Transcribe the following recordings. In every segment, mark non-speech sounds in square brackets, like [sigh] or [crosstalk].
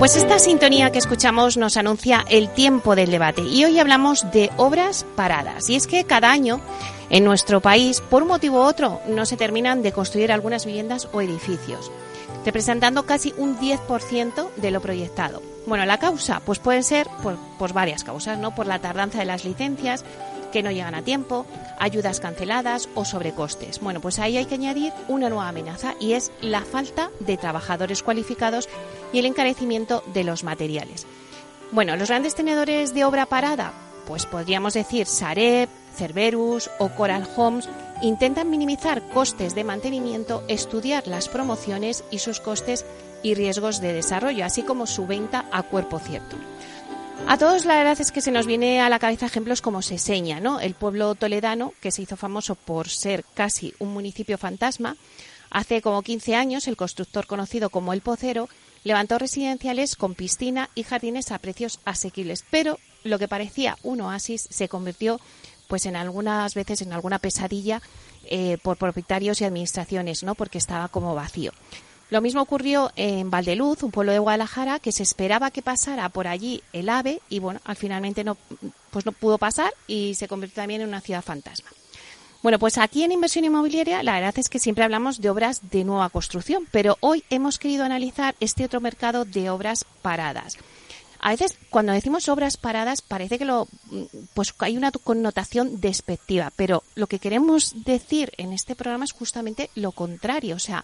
Pues esta sintonía que escuchamos nos anuncia el tiempo del debate y hoy hablamos de obras paradas. Y es que cada año en nuestro país, por un motivo u otro, no se terminan de construir algunas viviendas o edificios, representando casi un 10% de lo proyectado. Bueno, la causa, pues pueden ser por, por varias causas, ¿no? Por la tardanza de las licencias, que no llegan a tiempo, ayudas canceladas o sobrecostes. Bueno, pues ahí hay que añadir una nueva amenaza y es la falta de trabajadores cualificados y el encarecimiento de los materiales. Bueno, los grandes tenedores de obra parada, pues podríamos decir Sareb, Cerberus o Coral Homes, intentan minimizar costes de mantenimiento, estudiar las promociones y sus costes y riesgos de desarrollo, así como su venta a cuerpo cierto. A todos la verdad es que se nos viene a la cabeza ejemplos como Seseña, ¿no? El pueblo toledano que se hizo famoso por ser casi un municipio fantasma. Hace como 15 años el constructor conocido como El Pocero levantó residenciales con piscina y jardines a precios asequibles, pero lo que parecía un oasis se convirtió pues en algunas veces en alguna pesadilla eh, por propietarios y administraciones, ¿no? Porque estaba como vacío. Lo mismo ocurrió en Valdeluz, un pueblo de Guadalajara, que se esperaba que pasara por allí el AVE y bueno, al finalmente no, pues no pudo pasar y se convirtió también en una ciudad fantasma. Bueno, pues aquí en inversión inmobiliaria la verdad es que siempre hablamos de obras de nueva construcción, pero hoy hemos querido analizar este otro mercado de obras paradas. A veces cuando decimos obras paradas parece que lo pues hay una connotación despectiva, pero lo que queremos decir en este programa es justamente lo contrario, o sea,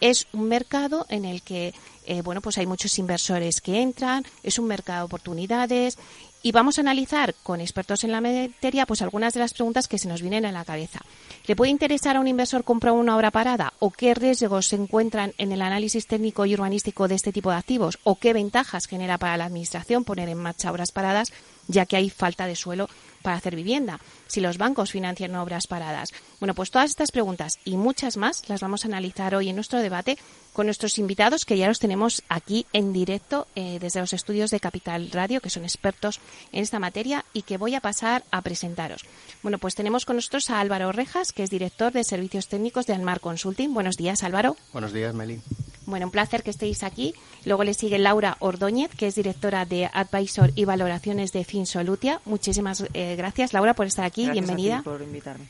es un mercado en el que eh, bueno pues hay muchos inversores que entran es un mercado de oportunidades. Y vamos a analizar con expertos en la materia pues algunas de las preguntas que se nos vienen a la cabeza. Le puede interesar a un inversor comprar una obra parada o qué riesgos se encuentran en el análisis técnico y urbanístico de este tipo de activos o qué ventajas genera para la administración poner en marcha obras paradas ya que hay falta de suelo para hacer vivienda, si los bancos financian obras paradas. Bueno, pues todas estas preguntas y muchas más las vamos a analizar hoy en nuestro debate con nuestros invitados que ya los tenemos aquí en directo eh, desde los estudios de Capital Radio, que son expertos en esta materia y que voy a pasar a presentaros. Bueno, pues tenemos con nosotros a Álvaro Rejas, que es director de Servicios Técnicos de Almar Consulting. Buenos días, Álvaro. Buenos días, Meli. Bueno, un placer que estéis aquí. Luego le sigue Laura Ordóñez, que es directora de Advisor y Valoraciones de Finsolutia. Muchísimas eh, gracias, Laura, por estar aquí. Gracias Bienvenida. A ti por invitarme.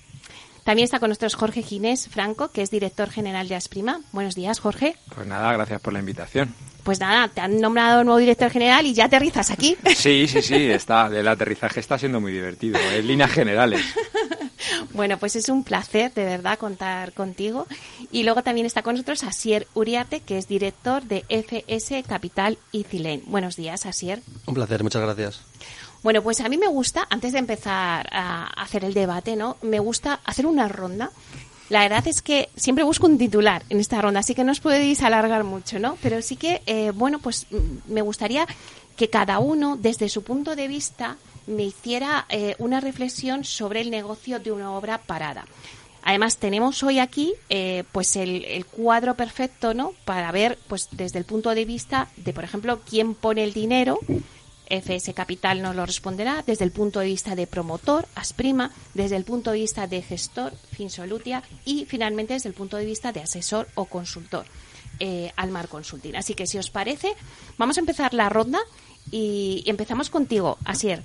También está con nosotros Jorge Ginés Franco, que es director general de Asprima. Buenos días, Jorge. Pues nada, gracias por la invitación. Pues nada, te han nombrado nuevo director general y ya aterrizas aquí. Sí, sí, sí, está. El aterrizaje está siendo muy divertido, en líneas generales. [laughs] Bueno, pues es un placer de verdad contar contigo. Y luego también está con nosotros Asier Uriarte, que es director de FS Capital y Cilén. Buenos días, Asier. Un placer, muchas gracias. Bueno, pues a mí me gusta, antes de empezar a hacer el debate, ¿no? Me gusta hacer una ronda. La verdad es que siempre busco un titular en esta ronda, así que no os podéis alargar mucho, ¿no? Pero sí que, eh, bueno, pues mm, me gustaría que cada uno, desde su punto de vista, me hiciera eh, una reflexión sobre el negocio de una obra parada. Además, tenemos hoy aquí eh, pues el, el, cuadro perfecto ¿no? para ver pues desde el punto de vista de, por ejemplo, quién pone el dinero. FS Capital nos lo responderá desde el punto de vista de promotor, Asprima, desde el punto de vista de gestor, Finsolutia, y finalmente desde el punto de vista de asesor o consultor, eh, Almar Consulting. Así que si os parece, vamos a empezar la ronda y empezamos contigo, Asier.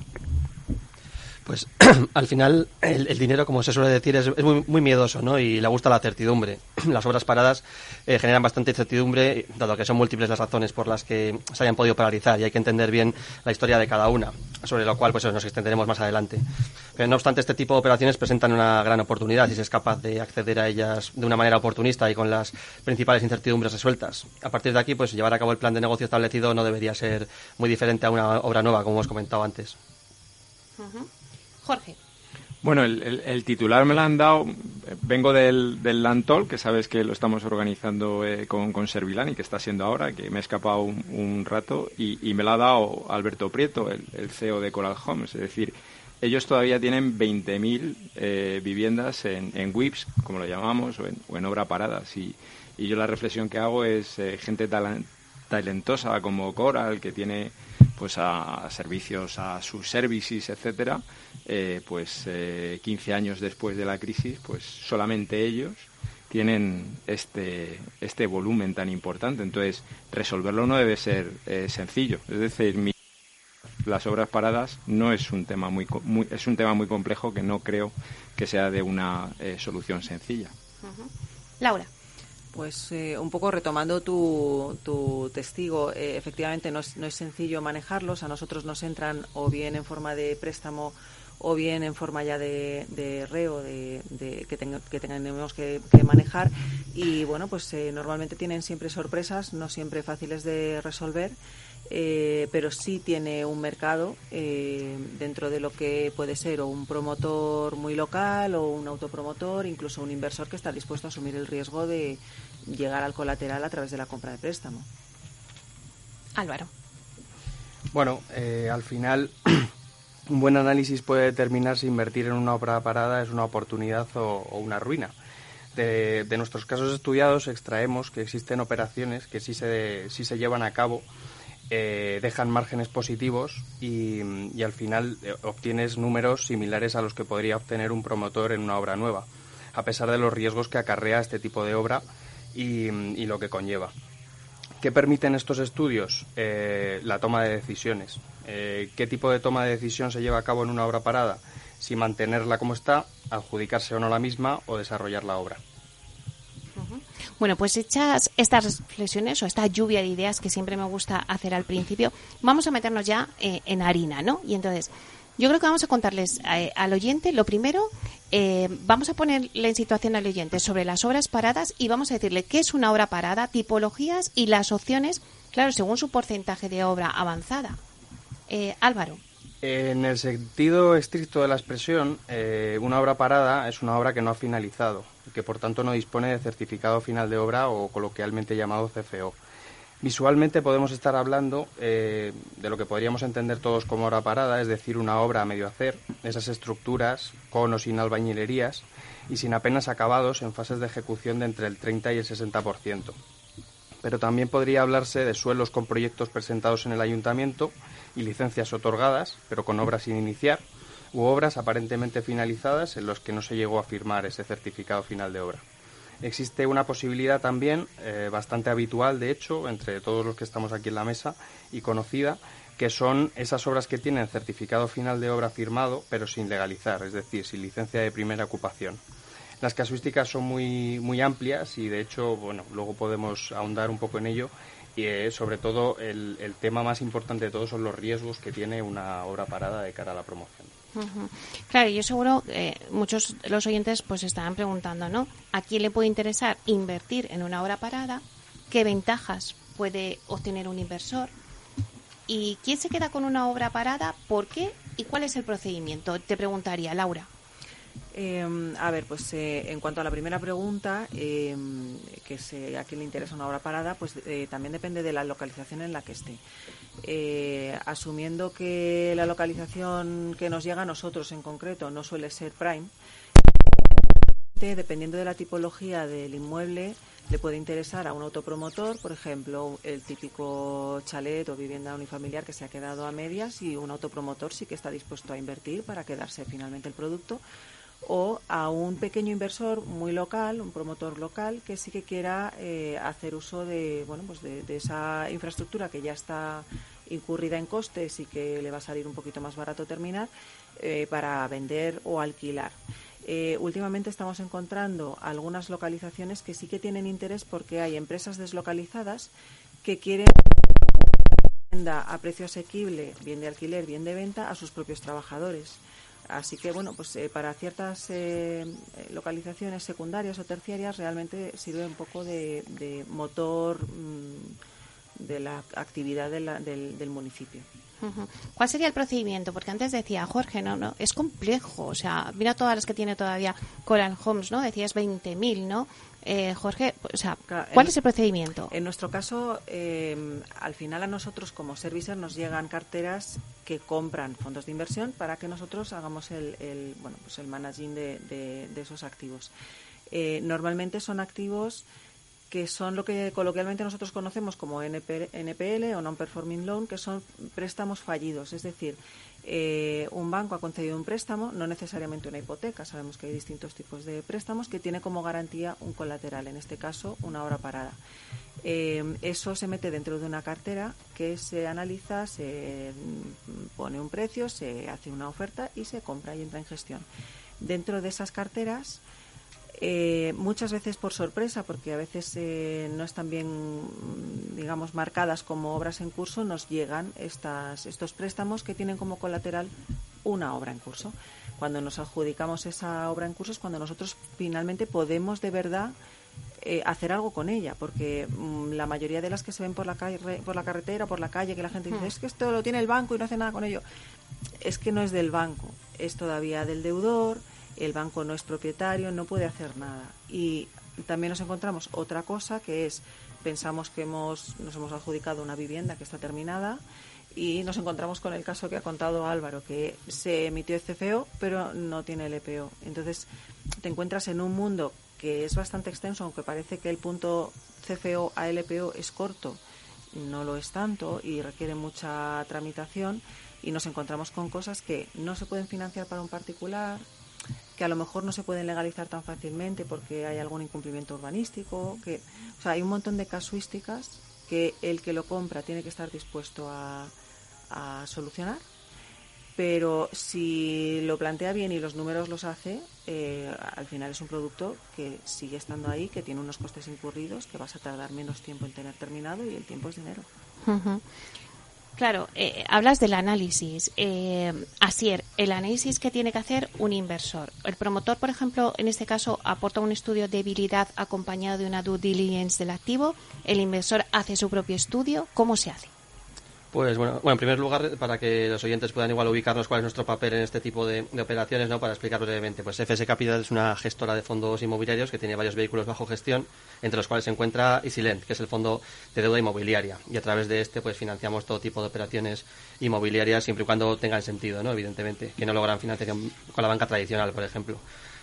Pues [clears throat] al final el, dinero, como se suele decir, es, muy, muy, miedoso ¿no? y le gusta la certidumbre. [clears throat] Las obras paradas eh, generan bastante incertidumbre, dado que son múltiples las razones por las que se hayan podido paralizar y hay que entender bien la historia de cada una, sobre lo cual pues nos extenderemos más adelante. Pero no obstante, este tipo de operaciones presentan una gran oportunidad si se es capaz de acceder a ellas de una manera oportunista y con las principales incertidumbres resueltas. A partir de aquí, pues llevar a cabo el plan de negocio establecido no debería ser muy diferente a una obra nueva, como hemos comentado antes. Bueno, el, titular me lo han dado. Vengo del, del Lantol, que sabes que lo estamos organizando eh, con, con Servilani, que está siendo ahora, que me he escapado un, rato, y, y, me lo ha dado Alberto Prieto, el, CEO de Coral Homes. Es decir, ellos todavía tienen 20.000 eh, viviendas en, en WIPS, como lo llamamos, o en, o en obra parada. Y, y, yo la reflexión que hago es eh, gente talent, talentosa como Coral, que tiene pues a, servicios, a sus services, etcétera, eh, pues eh, 15 años después de la crisis, pues solamente ellos tienen este, este volumen tan importante. Entonces, resolverlo no debe ser eh, sencillo. Es decir, las obras paradas no es un tema muy, muy, es un tema muy complejo que no creo que sea de una eh, solución sencilla. Laura. Pues eh, un poco retomando tu, tu testigo, eh, efectivamente no es, no es sencillo manejarlos. A nosotros nos entran o bien en forma de préstamo o bien en forma ya de, de reo de, que, tenga, que, tenemos que, que, manejar y bueno pues eh, normalmente tienen siempre sorpresas no siempre fáciles de resolver eh, pero sí tiene un mercado eh, dentro de lo que puede ser o un promotor muy local o un autopromotor incluso un inversor que está dispuesto a asumir el riesgo de llegar al colateral a través de la compra de préstamo Álvaro bueno eh, al final [clears throat] un buen análisis puede determinar si invertir en una obra parada es una oportunidad o, o una ruina. De, de, nuestros casos estudiados extraemos que existen operaciones que sí se, sí se llevan a cabo, eh, dejan márgenes positivos y, al final eh, obtienes números similares a los que podría obtener un promotor en una obra nueva, a pesar de los riesgos que acarrea este tipo de obra y, lo que conlleva. ¿Qué permiten estos estudios? Eh, la toma de decisiones. ¿Qué tipo de toma de decisión se lleva a cabo en una obra parada? Si mantenerla como está, adjudicarse o no la misma o desarrollar la obra. Bueno, pues hechas estas reflexiones o esta lluvia de ideas que siempre me gusta hacer al principio, vamos a meternos ya eh, en harina, ¿no? Y entonces, yo creo que vamos a contarles eh, al oyente, lo primero, eh, vamos a ponerle en situación al oyente sobre las obras paradas y vamos a decirle qué es una obra parada, tipologías y las opciones, claro, según su porcentaje de obra avanzada. Eh, Álvaro. En el sentido estricto de la expresión, eh, una obra parada es una obra que no ha finalizado y que por tanto no dispone de certificado final de obra o coloquialmente llamado CFO. Visualmente podemos estar hablando eh, de lo que podríamos entender todos como obra parada, es decir, una obra a medio hacer, esas estructuras con o sin albañilerías y sin apenas acabados en fases de ejecución de entre el 30 y el 60%. Pero también podría hablarse de suelos con proyectos presentados en el ayuntamiento y licencias otorgadas, pero con obras sin iniciar, u obras aparentemente finalizadas en los que no se llegó a firmar ese certificado final de obra. Existe una posibilidad también, eh, bastante habitual de hecho, entre todos los que estamos aquí en la mesa y conocida, que son esas obras que tienen certificado final de obra firmado, pero sin legalizar, es decir, sin licencia de primera ocupación. Las casuísticas son muy, muy amplias y, de hecho, bueno, luego podemos ahondar un poco en ello. Y eh, sobre todo el, el tema más importante de todos son los riesgos que tiene una obra parada de cara a la promoción. Claro, yo seguro eh, muchos de los oyentes pues estaban preguntando, ¿no? ¿A quién le puede interesar invertir en una obra parada? ¿Qué ventajas puede obtener un inversor? ¿Y quién se queda con una obra parada? ¿Por qué? y cuál es el procedimiento? Te preguntaría, Laura. Eh, a ver, pues eh, en cuanto a la primera pregunta, eh, que es a quién le interesa una obra parada, pues eh, también depende de la localización en la que esté. Eh, asumiendo que la localización que nos llega a nosotros en concreto no suele ser prime, dependiendo de la tipología del inmueble, le puede interesar a un autopromotor, por ejemplo, el típico chalet o vivienda unifamiliar que se ha quedado a medias y un autopromotor sí que está dispuesto a invertir para quedarse finalmente el producto o a un pequeño inversor muy local, un promotor local que sí que quiera eh, hacer uso de, bueno, pues de, esa infraestructura que ya está incurrida en costes y que le va a salir un poquito más barato terminar eh, para vender o alquilar. Eh, últimamente estamos encontrando algunas localizaciones que sí que tienen interés porque hay empresas deslocalizadas que quieren venda a precio asequible, bien de alquiler, bien de venta, a sus propios trabajadores. Así que, bueno, pues eh, para ciertas eh, localizaciones secundarias o terciarias realmente sirve un poco de, de motor mmm, de la actividad de la, del, del municipio. ¿Cuál sería el procedimiento? Porque antes decía Jorge, no, no, es complejo. O sea, mira todas las que tiene todavía Coral Homes, ¿no? Decías 20.000, ¿no? Eh, Jorge, o sea, ¿cuál en, es el procedimiento? En nuestro caso, eh, al final a nosotros como servicer nos llegan carteras que compran fondos de inversión para que nosotros hagamos el, el bueno, pues el managing de, de, de esos activos. Eh, normalmente son activos que son lo que coloquialmente nosotros conocemos como NPL o Non-Performing Loan, que son préstamos fallidos. Es decir, eh, un banco ha concedido un préstamo, no necesariamente una hipoteca, sabemos que hay distintos tipos de préstamos, que tiene como garantía un colateral, en este caso una hora parada. Eh, eso se mete dentro de una cartera que se analiza, se pone un precio, se hace una oferta y se compra y entra en gestión. Dentro de esas carteras eh, muchas veces por sorpresa, porque a veces eh, no están bien, digamos, marcadas como obras en curso, nos llegan estas, estos préstamos que tienen como colateral una obra en curso. Cuando nos adjudicamos esa obra en curso es cuando nosotros finalmente podemos de verdad eh, hacer algo con ella, porque mmm, la mayoría de las que se ven por la, calle, por la carretera, por la calle, que la gente dice, es que esto lo tiene el banco y no hace nada con ello, es que no es del banco, es todavía del deudor, el banco no es propietario, no puede hacer nada. Y también nos encontramos otra cosa que es, pensamos que hemos, nos hemos adjudicado una vivienda que está terminada y nos encontramos con el caso que ha contado Álvaro, que se emitió el CFO pero no tiene el EPO. Entonces te encuentras en un mundo que es bastante extenso, aunque parece que el punto CFO a LPO es corto, no lo es tanto y requiere mucha tramitación y nos encontramos con cosas que no se pueden financiar para un particular, que a lo mejor no se pueden legalizar tan fácilmente porque hay algún incumplimiento urbanístico, que, o sea, hay un montón de casuísticas que el que lo compra tiene que estar dispuesto a, solucionar, pero si lo plantea bien y los números los hace, eh, al final es un producto que sigue estando ahí, que tiene unos costes incurridos, que vas a tardar menos tiempo en tener terminado y el tiempo es dinero. Claro, eh, hablas del análisis. Eh, Asier, el análisis que tiene que hacer un inversor. El promotor, por ejemplo, en este caso, aporta un estudio de debilidad acompañado de una due diligence del activo. El inversor hace su propio estudio. ¿Cómo se hace? Pues bueno, bueno, en primer lugar, para que los oyentes puedan igual ubicarnos cuál es nuestro papel en este tipo de, operaciones, ¿no? Para explicar brevemente, pues FS Capital es una gestora de fondos inmobiliarios que tiene varios vehículos bajo gestión, entre los cuales se encuentra Isilent, que es el fondo de deuda inmobiliaria, y a través de este pues financiamos todo tipo de operaciones inmobiliarias siempre y cuando tengan sentido, ¿no? Evidentemente, que no logran financiación con la banca tradicional, por ejemplo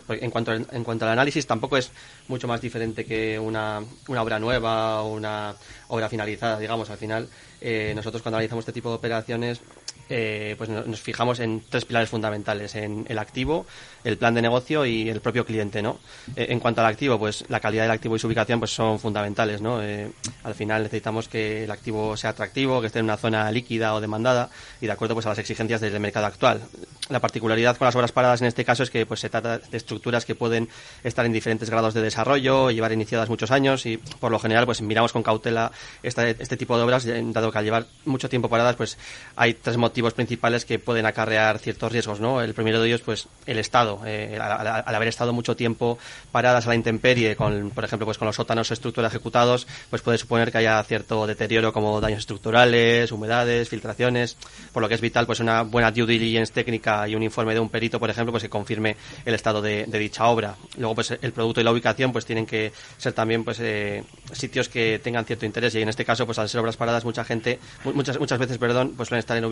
en cuanto, en cuanto al análisis tampoco es mucho más diferente que una, una obra nueva o una obra finalizada, digamos. Al final, eh, nosotros cuando analizamos este tipo de operaciones, eh, pues nos fijamos en tres pilares fundamentales, en el activo, el plan de negocio y el propio cliente, ¿no? Eh, en cuanto al activo, pues la calidad del activo y su ubicación pues son fundamentales, ¿no? Eh, al final necesitamos que el activo sea atractivo, que esté en una zona líquida o demandada y de acuerdo pues a las exigencias del mercado actual. la particularidad con las obras paradas en este caso es que pues se trata de estructuras que pueden estar en diferentes grados de desarrollo, llevar iniciadas muchos años y por lo general pues miramos con cautela este tipo de obras, dado que al llevar mucho tiempo paradas pues hay tres motivos principales que pueden acarrear ciertos riesgos, ¿no? El primero de ellos pues el estado, eh, al, haber estado mucho tiempo paradas a la intemperie, con, por ejemplo pues con los sótanos estructura ejecutados, pues puede suponer que haya cierto deterioro como daños estructurales, humedades, filtraciones, por lo que es vital pues una buena due diligence técnica y un informe de un perito, por ejemplo, pues que confirme el estado de, dicha obra. Luego pues el producto y la ubicación pues tienen que ser también pues eh, sitios que tengan cierto interés y en este caso pues al ser obras paradas mucha gente muchas muchas veces perdón pues suelen estar en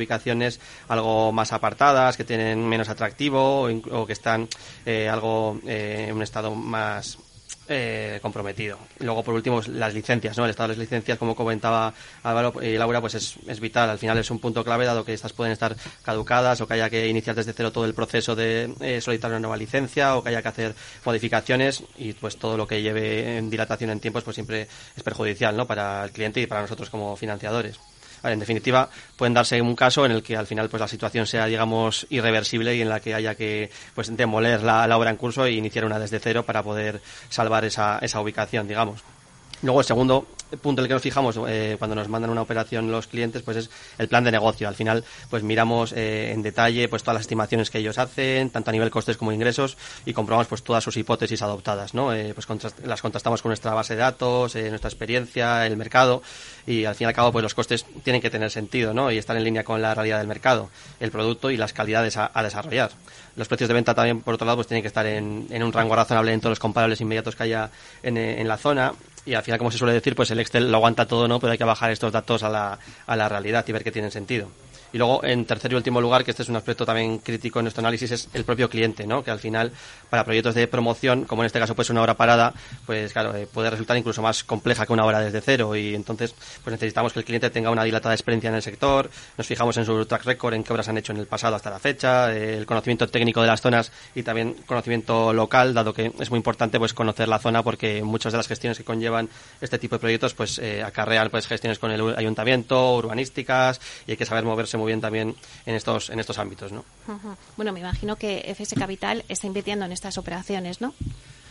algo más apartadas que tienen menos atractivo o, que están eh, algo eh, en un estado más eh, comprometido. Luego, por último, las licencias, ¿no? El estado de las licencias, como comentaba Álvaro y Laura, pues es, es, vital. Al final es un punto clave, dado que estas pueden estar caducadas o que haya que iniciar desde cero todo el proceso de eh, solicitar una nueva licencia o que haya que hacer modificaciones y pues todo lo que lleve en dilatación en tiempos pues siempre es perjudicial, ¿no? Para el cliente y para nosotros como financiadores en definitiva, pueden darse un caso en el que al final pues la situación sea, digamos, irreversible y en la que haya que pues demoler la, la obra en curso e iniciar una desde cero para poder salvar esa, esa ubicación, digamos. Luego, el segundo punto en el que nos fijamos eh, cuando nos mandan una operación los clientes, pues es el plan de negocio. Al final, pues miramos eh, en detalle pues todas las estimaciones que ellos hacen, tanto a nivel costes como ingresos, y comprobamos pues todas sus hipótesis adoptadas, ¿no? Eh, pues las contrastamos con nuestra base de datos, nuestra experiencia, el mercado, y al fin y al cabo, pues los costes tienen que tener sentido, ¿no? Y estar en línea con la realidad del mercado, el producto y las calidades a, desarrollar. Los precios de venta también, por otro lado, pues tienen que estar en, un rango razonable en todos los comparables inmediatos que haya en, en la zona y al final, como se suele decir, pues el Excel lo aguanta todo, ¿no? Pero hay que bajar estos datos a la, a la realidad y ver que tienen sentido. Y luego, en tercer y último lugar, que este es un aspecto también crítico en nuestro análisis, es el propio cliente, ¿no? Que al final, para proyectos de promoción, como en este caso pues una hora parada, pues claro, eh, puede resultar incluso más compleja que una hora desde cero y entonces pues necesitamos que el cliente tenga una dilatada experiencia en el sector, nos fijamos en su track record, en qué obras han hecho en el pasado hasta la fecha, eh, el conocimiento técnico de las zonas y también conocimiento local, dado que es muy importante pues conocer la zona porque muchas de las gestiones que conllevan este tipo de proyectos pues eh, acarrean pues gestiones con el ayuntamiento, urbanísticas y hay que saber moverse muy bien también en estos, en estos ámbitos, ¿no? Bueno, me imagino que FS Capital está invirtiendo en estas operaciones, ¿no?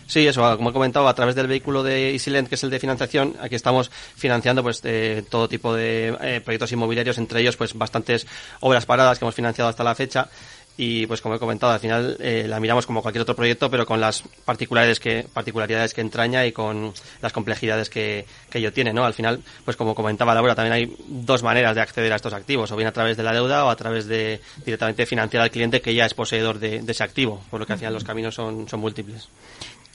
Sí, eso, como he comentado, a través del vehículo de EasyLend, que es el de financiación, aquí estamos financiando pues todo tipo de eh, proyectos inmobiliarios, entre ellos pues bastantes obras paradas que hemos financiado hasta la fecha y pues como he comentado al final eh, la miramos como cualquier otro proyecto pero con las particularidades que particularidades que entraña y con las complejidades que, que ello tiene no al final pues como comentaba Laura también hay dos maneras de acceder a estos activos o bien a través de la deuda o a través de directamente financiar al cliente que ya es poseedor de, de ese activo por lo que al final los caminos son, son múltiples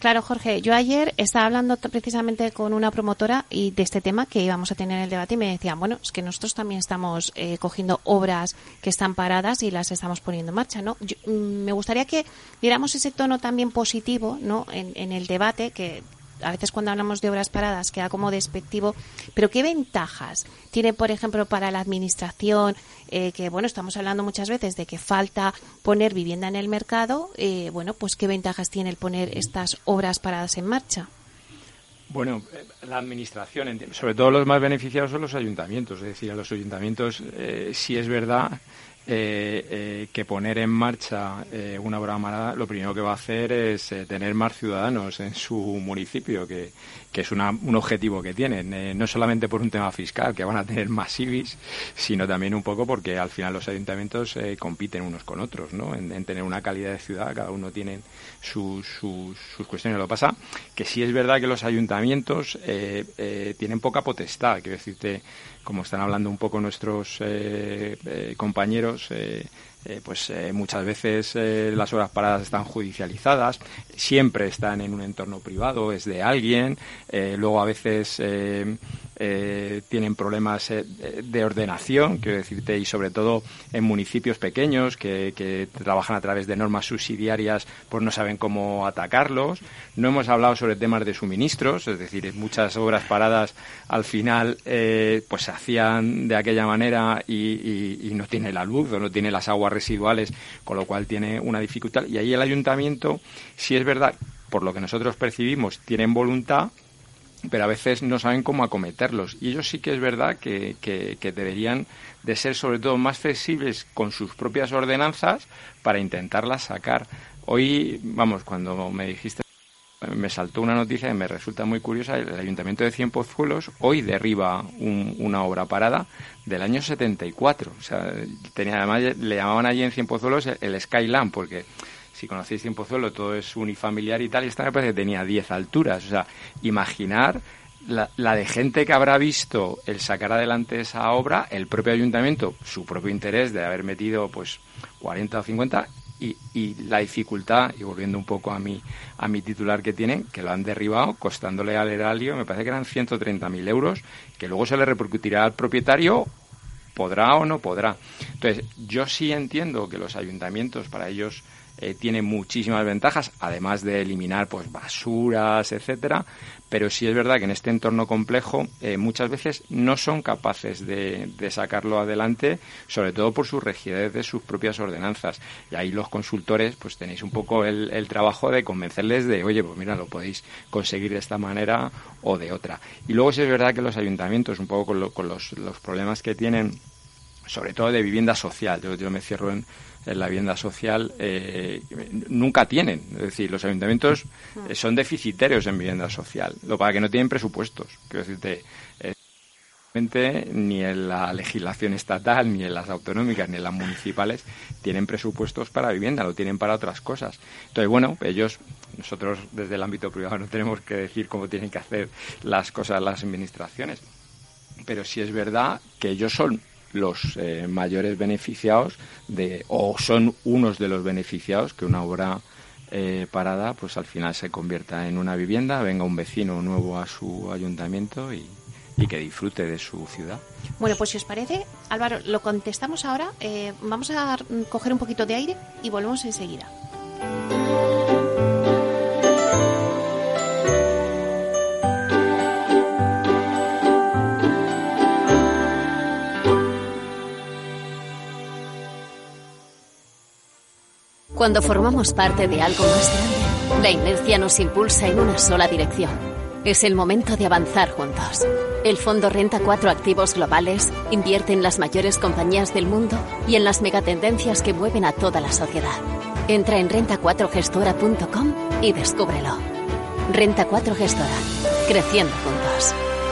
Claro, Jorge, yo ayer estaba hablando precisamente con una promotora y de este tema que íbamos a tener el debate y me decían, bueno, es que nosotros también estamos eh, cogiendo obras que están paradas y las estamos poniendo en marcha, ¿no? Mm, me gustaría que diéramos ese tono también positivo, ¿no? En, en el debate que a veces cuando hablamos de obras paradas queda como despectivo, pero ¿qué ventajas tiene, por ejemplo, para la administración, eh, que bueno, estamos hablando muchas veces de que falta poner vivienda en el mercado, eh, bueno, pues qué ventajas tiene el poner estas obras paradas en marcha? Bueno, eh, la administración, sobre todo los más beneficiados son los ayuntamientos. Es decir, a los ayuntamientos, si es verdad eh, eh, que poner en marcha eh, una obra marada lo primero que va a hacer es tener más ciudadanos en su municipio, que, es un objetivo que tienen, no solamente por un tema fiscal, que van a tener más IBIS, sino también un poco porque al final los ayuntamientos compiten unos con otros, ¿no? En, tener una calidad de ciudad, cada uno tiene sus, sus, sus cuestiones. Lo que pasa que sí es verdad que los ayuntamientos tienen poca potestad, quiero decirte, como están hablando un poco nuestros eh, eh, compañeros, eh, pues muchas veces las horas paradas están judicializadas, siempre están en un entorno privado, es de alguien, luego a veces eh, tienen problemas eh, de ordenación, quiero decirte, y sobre todo en municipios pequeños que, trabajan a través de normas subsidiarias, pues no saben cómo atacarlos. No hemos hablado sobre temas de suministros, es decir, muchas obras paradas al final eh, pues se hacían de aquella manera y, y no tiene la luz o no tiene las aguas residuales, con lo cual tiene una dificultad. Y ahí el ayuntamiento, si es verdad, por lo que nosotros percibimos, tienen voluntad, pero a veces no saben cómo acometerlos. Y ellos sí que es verdad que, que, deberían de ser sobre todo más flexibles con sus propias ordenanzas para intentarlas sacar. Hoy, vamos, cuando me dijiste me saltó una noticia que me resulta muy curiosa. El Ayuntamiento de Cienpozuelos hoy derriba una obra parada del año 74. O sea, tenía, además le llamaban allí en Cienpozuelos el, el Skyland, porque si conocéis Cienpozuelo todo es unifamiliar y tal, y esta me parece que tenía 10 alturas. O sea, imaginar la, la, de gente que habrá visto el sacar adelante esa obra, el propio ayuntamiento, su propio interés de haber metido pues 40 o 50 y, y, la dificultad, y volviendo un poco a mi, a mi titular que tienen, que lo han derribado costándole al Heralio, me parece que eran 130.000 euros, que luego se le repercutirá al propietario, podrá o no podrá. Entonces, yo sí entiendo que los ayuntamientos, para ellos, eh, tiene muchísimas ventajas, además de eliminar pues basuras, etcétera, pero sí es verdad que en este entorno complejo eh, muchas veces no son capaces de, sacarlo adelante, sobre todo por su rigidez de sus propias ordenanzas. Y ahí los consultores pues tenéis un poco el, trabajo de convencerles de, oye, pues mira, lo podéis conseguir de esta manera o de otra. Y luego sí es verdad que los ayuntamientos, un poco con, los, problemas que tienen, sobre todo de vivienda social, yo, yo me cierro en en la vivienda social eh, nunca tienen. Es decir, los ayuntamientos eh, son deficitarios en vivienda social, lo para que no tienen presupuestos. Quiero decirte, eh, ni en la legislación estatal, ni en las autonómicas, ni en las municipales tienen presupuestos para vivienda, lo tienen para otras cosas. Entonces, bueno, ellos, nosotros desde el ámbito privado no tenemos que decir cómo tienen que hacer las cosas las administraciones. Pero sí es verdad que ellos son los eh, mayores beneficiados de, o son unos de los beneficiados que una obra eh, parada pues al final se convierta en una vivienda, venga un vecino nuevo a su ayuntamiento y, que disfrute de su ciudad. Bueno, pues si os parece, Álvaro, lo contestamos ahora. Eh, vamos a coger un poquito de aire y volvemos enseguida. Cuando formamos parte de algo más grande, la inercia nos impulsa en una sola dirección. Es el momento de avanzar juntos. El Fondo Renta 4 Activos Globales invierte en las mayores compañías del mundo y en las megatendencias que mueven a toda la sociedad. Entra en renta4gestora.com y descúbrelo. Renta 4 Gestora. Creciendo juntos.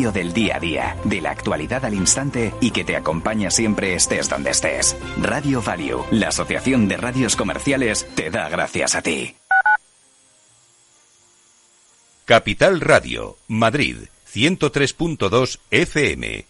del día a día, de la actualidad al instante y que te acompaña siempre estés donde estés. Radio Value, la Asociación de Radios Comerciales, te da gracias a ti. Capital Radio, Madrid, 103.2 FM.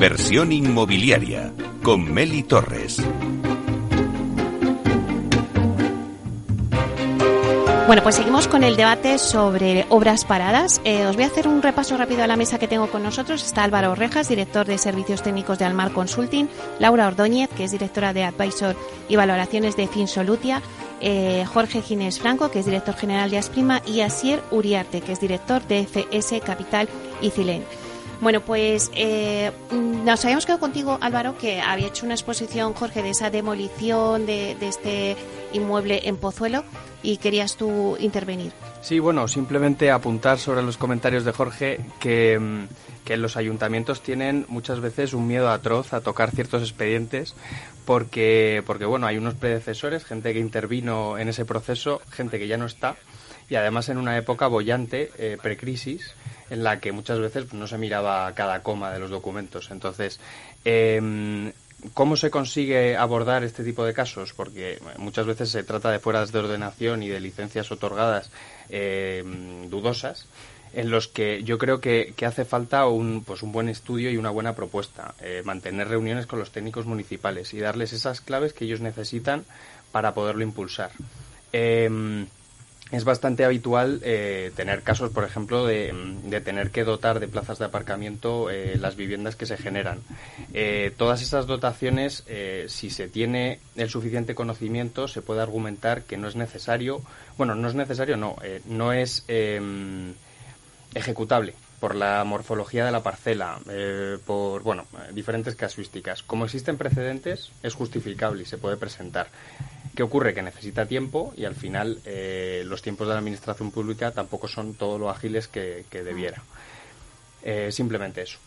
Inversión inmobiliaria con Meli Torres. Bueno, pues seguimos con el debate sobre obras paradas. Eh, os voy a hacer un repaso rápido a la mesa que tengo con nosotros. Está Álvaro Rejas, director de Servicios Técnicos de Almar Consulting, Laura Ordóñez, que es directora de Advisor y Valoraciones de Finsolutia, eh, Jorge Ginés Franco, que es director general de Asprima, y Asier Uriarte, que es director de FS Capital y Cilén. Bueno, pues eh, nos habíamos quedado contigo, Álvaro, que había hecho una exposición, Jorge, de esa demolición de, este inmueble en Pozuelo y querías tú intervenir. Sí, bueno, simplemente apuntar sobre los comentarios de Jorge que, mm, que los ayuntamientos tienen muchas veces un miedo atroz a tocar ciertos expedientes porque, porque bueno, hay unos predecesores, gente que intervino en ese proceso, gente que ya no está y además en una época bollante, eh, precrisis, en la que muchas veces no se miraba cada coma de los documentos. Entonces, em, ¿Cómo se consigue abordar este tipo de casos? Porque muchas veces se trata de fueras de ordenación y de licencias otorgadas em, dudosas, en los que yo creo que, hace falta un, pues un buen estudio y una buena propuesta. Eh, mantener reuniones con los técnicos municipales y darles esas claves que ellos necesitan para poderlo impulsar. Em, es bastante habitual eh, tener casos, por ejemplo, de, tener que dotar de plazas de aparcamiento eh, las viviendas que se generan. Eh, todas esas dotaciones, si se tiene el suficiente conocimiento, se puede argumentar que no es necesario, bueno, no es necesario, no, no es em, ejecutable por la morfología de la parcela, por bueno, diferentes casuísticas. Como existen precedentes, es justificable y se puede presentar. ¿Qué ocurre? Que necesita tiempo y al final eh, los tiempos de la administración pública tampoco son todo lo ágiles que, debiera. Eh, simplemente eso.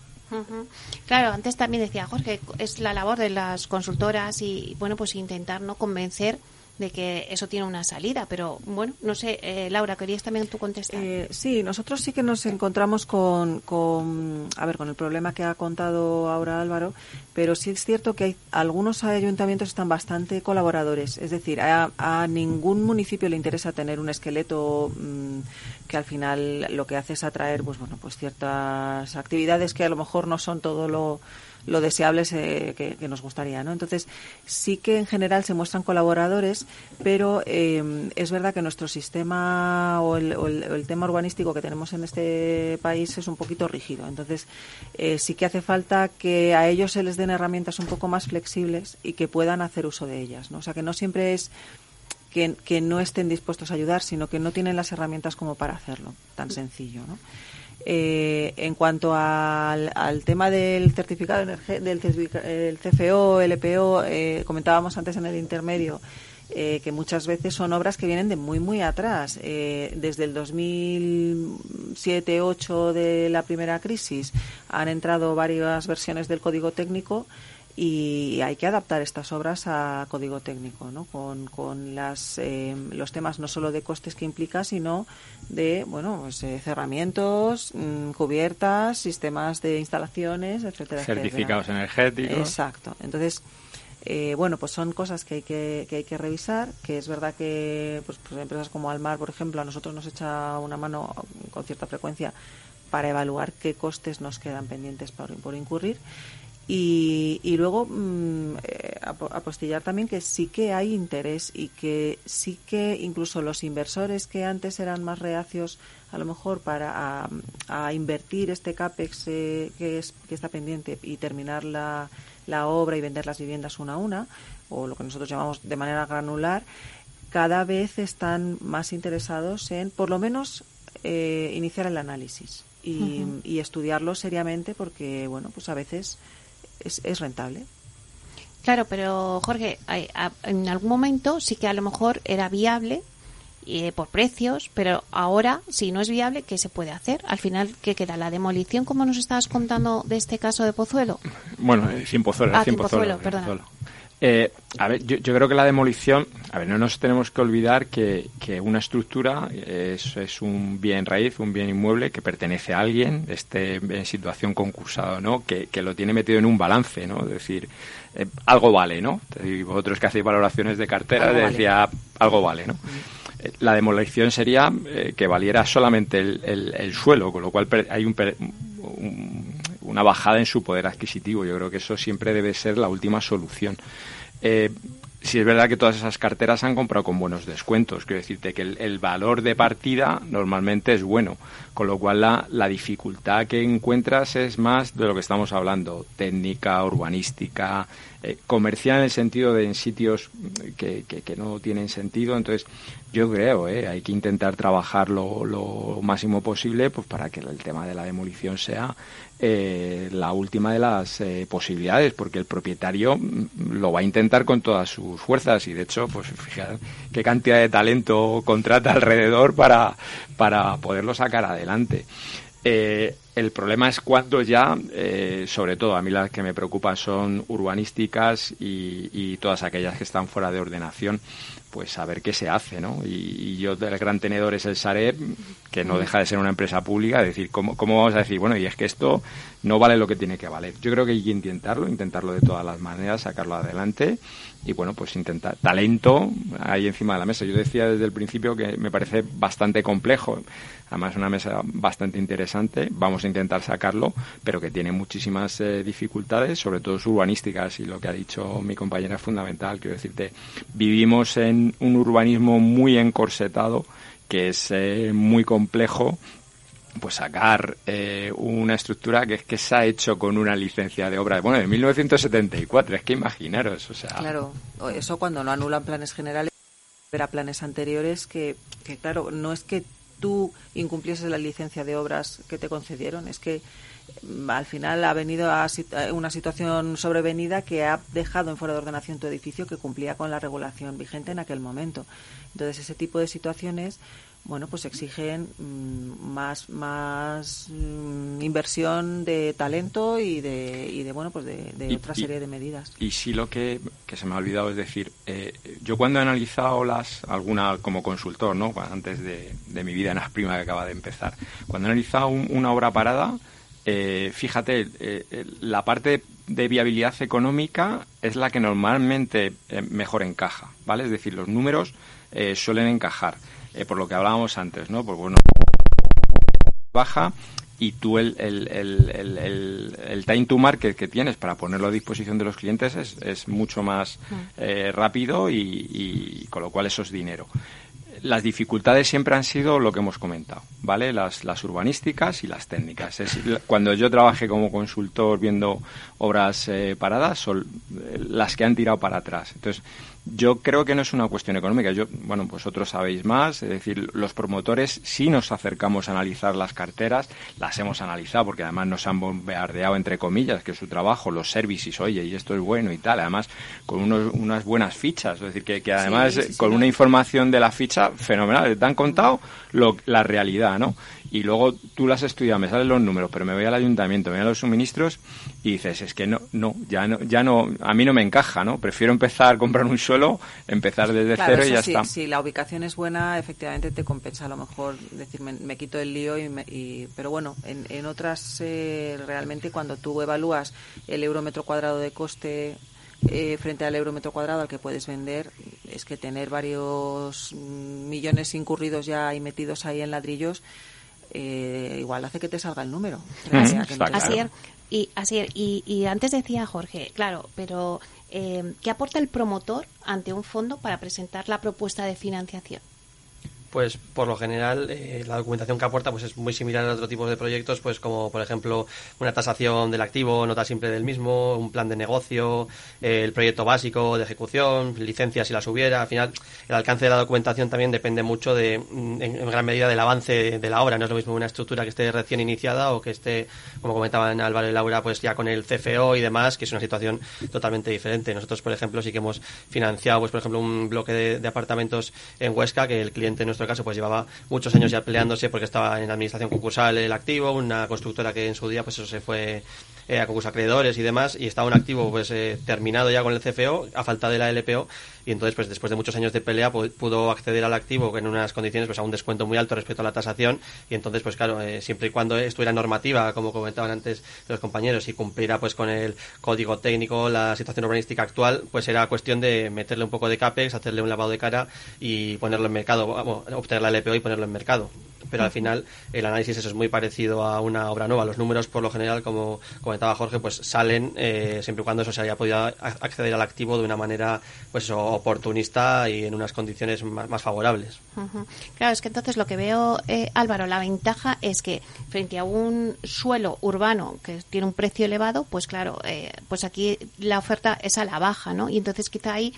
Claro, antes también decía Jorge, es la labor de las consultoras y, bueno, pues intentar no convencer de que eso tiene una salida. Pero bueno, no sé, eh, Laura, ¿querías también tú contestar? Eh, sí, nosotros sí que nos encontramos con, con, a ver, con el problema que ha contado ahora Álvaro, pero sí es cierto que hay, algunos ayuntamientos están bastante colaboradores. Es decir, a, ningún municipio le interesa tener un esqueleto mm, que al final lo que hace es atraer, pues bueno, pues ciertas actividades que a lo mejor no son todo lo lo deseable que, nos gustaría. ¿no? Entonces, sí que en general se muestran colaboradores, pero eh, es verdad que nuestro sistema o el, tema urbanístico que tenemos en este país es un poquito rígido. Entonces, eh, sí que hace falta que a ellos se les den herramientas un poco más flexibles y que puedan hacer uso de ellas. ¿no? O sea, que no siempre es que, que, no estén dispuestos a ayudar, sino que no tienen las herramientas como para hacerlo, tan sencillo. ¿no? Eh, en cuanto al, tema del certificado del CFO, LPO, eh, comentábamos antes en el intermedio eh, que muchas veces son obras que vienen de muy, muy atrás. desde el 2007-2008 de la primera crisis han entrado varias versiones del código técnico y hay que adaptar estas obras a código técnico, ¿no? con, con las, eh, los temas no solo de costes que implica, sino de bueno, pues, eh, cerramientos, mm, cubiertas, sistemas de instalaciones, etcétera. Certificados energéticos. Exacto. Entonces, eh, bueno, pues son cosas que hay que, que hay que revisar, que es verdad que pues, pues, empresas como Almar, por ejemplo, a nosotros nos echa una mano con cierta frecuencia para evaluar qué costes nos quedan pendientes por, por incurrir y, y luego mm, eh, apostillar también que sí que hay interés y que sí que incluso los inversores que antes eran más reacios a lo mejor para a, invertir este CAPEX eh, que, es, que está pendiente y terminar la, la obra y vender las viviendas una a una, o lo que nosotros llamamos de manera granular, cada vez están más interesados en, por lo menos, eh, iniciar el análisis y, y, estudiarlo seriamente porque, bueno, pues a veces es, rentable. Claro, pero Jorge, en algún momento sí que a lo mejor era viable eh, por precios, pero ahora, si no es viable, ¿qué se puede hacer? Al final, ¿qué queda? ¿La demolición, como nos estabas contando de este caso de Pozuelo? Bueno, eh, sin Pozuelo, ah, sin Pozuelo, perdón. Eh, a ver, yo, creo que la demolición, a ver, no nos tenemos que olvidar que, una estructura es, es, un bien raíz, un bien inmueble que pertenece a alguien, esté en situación concursada no, que, que lo tiene metido en un balance, ¿no? Es decir, eh, algo vale, ¿no? Y vosotros que hacéis valoraciones de cartera, decía, algo vale, ¿no? Eh, la demolición sería que valiera solamente el, el, suelo, con lo cual hay un, una bajada en su poder adquisitivo. Yo creo que eso siempre debe ser la última solución. Eh, si es verdad que todas esas carteras han comprado con buenos descuentos. Quiero decirte que el, valor de partida normalmente es bueno, con lo cual la, la, dificultad que encuentras es más de lo que estamos hablando, técnica, urbanística, eh, comercial en el sentido de en sitios que, que, no tienen sentido. Entonces, yo creo, eh, hay que intentar trabajar lo, lo máximo posible pues para que el tema de la demolición sea eh, la última de las eh, posibilidades, porque el propietario mm, lo va a intentar con todas sus fuerzas y de hecho, pues fíjate qué cantidad de talento contrata alrededor para, para poderlo sacar adelante. Eh, el problema es cuando ya, sobre todo a mí las que me preocupan son urbanísticas y, y todas aquellas que están fuera de ordenación, pues a ver qué se hace, ¿no? Y, yo, el gran tenedor es el Sareb, que no deja de ser una empresa pública, decir, ¿cómo, ¿cómo vamos a decir, bueno, y es que esto no vale lo que tiene que valer? Yo creo que hay que intentarlo, intentarlo de todas las maneras, sacarlo adelante y, bueno, pues intentar. Talento ahí encima de la mesa. Yo decía desde el principio que me parece bastante complejo, además una mesa bastante interesante, vamos a intentar sacarlo, pero que tiene muchísimas eh, dificultades, sobre todo urbanísticas, y lo que ha dicho mi compañera es fundamental, quiero decirte, vivimos en un, urbanismo muy encorsetado que es eh, muy complejo. Pues sacar eh, una estructura que es que se ha hecho con una licencia de obra bueno de 1974 es que imaginaros o sea. Claro eso cuando no anulan planes generales era planes anteriores que, que claro no es que tú incumplieses la licencia de obras que te concedieron es que al final ha venido a una situación sobrevenida que ha dejado en fuera de ordenación tu edificio que cumplía con la regulación vigente en aquel momento. Entonces, ese tipo de situaciones, bueno, pues exigen mm, más, más mm, inversión de talento y de, y de bueno, pues de, otra serie de medidas. Y sí lo que, se me ha olvidado es decir, eh, yo cuando he analizado las, alguna como consultor, ¿no? Antes de, mi vida en Asprima que acaba de empezar, cuando he analizado una obra parada, eh, fíjate, eh, la parte de viabilidad económica es la que normalmente eh, mejor encaja, ¿vale? Es decir, los números suelen encajar, por lo que hablábamos antes, ¿no? Pues bueno, baja y tú el, el, el, el, time to market que tienes para ponerlo a disposición de los clientes es, es mucho más mm. rápido y, y, con lo cual eso es dinero las dificultades siempre han sido lo que hemos comentado, ¿vale? Las, las urbanísticas y las técnicas. Es, cuando yo trabajé como consultor viendo obras eh, paradas, son eh, las que han tirado para atrás. Entonces, yo creo que no es una cuestión económica. Yo, bueno, vosotros sabéis más. Es decir, los promotores sí nos acercamos a analizar las carteras, las hemos analizado porque además nos han bombardeado, entre comillas, que es su trabajo, los services, oye, y esto es bueno y tal. Además, con unos, unas buenas fichas. Es decir, que, que además con una información de la ficha fenomenal. Te han contado lo, la realidad, ¿no? Y luego tú las estudias, me salen los números, pero me voy al ayuntamiento, me voy a los suministros y dices, es que no, no, ya no, ya no, a mí no me encaja, ¿no? Prefiero empezar a comprar un suelo, empezar desde cero y ya está. Si la ubicación es buena, efectivamente te compensa a lo mejor decir, me, quito el lío y, pero bueno, en, en otras eh, realmente cuando tú evalúas el euro metro cuadrado de coste eh, frente al euro metro cuadrado al que puedes vender, es que tener varios millones incurridos ya y metidos ahí en ladrillos, eh, igual hace que te salga el número. así, y, así y, y, antes decía Jorge, claro, pero eh, ¿qué aporta el promotor ante un fondo para presentar la propuesta de financiación? Pues por lo general eh, la documentación que aporta pues es muy similar a otro tipo de proyectos, pues como por ejemplo una tasación del activo, nota simple del mismo, un plan de negocio, eh, el proyecto básico de ejecución, licencias si las hubiera. Al final el alcance de la documentación también depende mucho de, mm, en, gran medida del avance de la obra. No es lo mismo una estructura que esté recién iniciada o que esté, como comentaban Álvaro y Laura, pues ya con el CFO y demás, que es una situación totalmente diferente. Nosotros, por ejemplo, sí que hemos financiado, pues por ejemplo, un bloque de, de apartamentos en Huesca que el cliente nuestro caso pues llevaba muchos años ya peleándose porque estaba en la administración concursal el activo, una constructora que en su día pues eso se fue eh, a concursos acreedores y demás, y estaba un activo pues eh, terminado ya con el CFO, a falta de la LPO, y entonces pues después de muchos años de pelea pudo acceder al activo en unas condiciones pues a un descuento muy alto respecto a la tasación, y entonces pues claro, eh, siempre y cuando estuviera normativa, como comentaban antes los compañeros, y cumpliera pues con el código técnico, la situación urbanística actual, pues era cuestión de meterle un poco de CAPEX, hacerle un lavado de cara y ponerlo en mercado, vamos, obtener la LPO y ponerlo en mercado pero al final el análisis eso es muy parecido a una obra nueva. Los números, por lo general, como comentaba Jorge, pues salen eh, siempre y cuando eso se haya podido acceder al activo de una manera pues oportunista y en unas condiciones más, favorables. Claro, es que entonces lo que veo, eh, Álvaro, la ventaja es que frente a un suelo urbano que tiene un precio elevado, pues claro, eh, pues aquí la oferta es a la baja, ¿no? Y entonces quizá ahí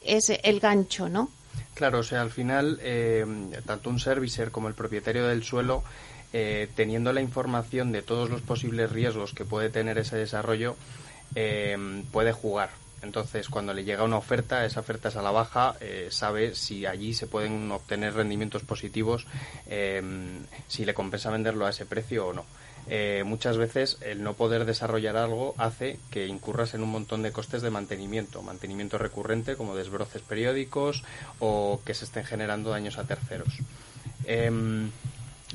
es el gancho, ¿no? Claro, o sea, al final, eh, tanto un servicer como el propietario del suelo, eh, teniendo la información de todos los posibles riesgos que puede tener ese desarrollo, eh, puede jugar. Entonces, cuando le llega una oferta, esa oferta es a la baja, sabe si allí se pueden obtener rendimientos positivos, si le compensa venderlo a ese precio o no. Eh, muchas veces el no poder desarrollar algo hace que incurras en un montón de costes de mantenimiento, mantenimiento recurrente como desbroces periódicos o que se estén generando daños a terceros. Em,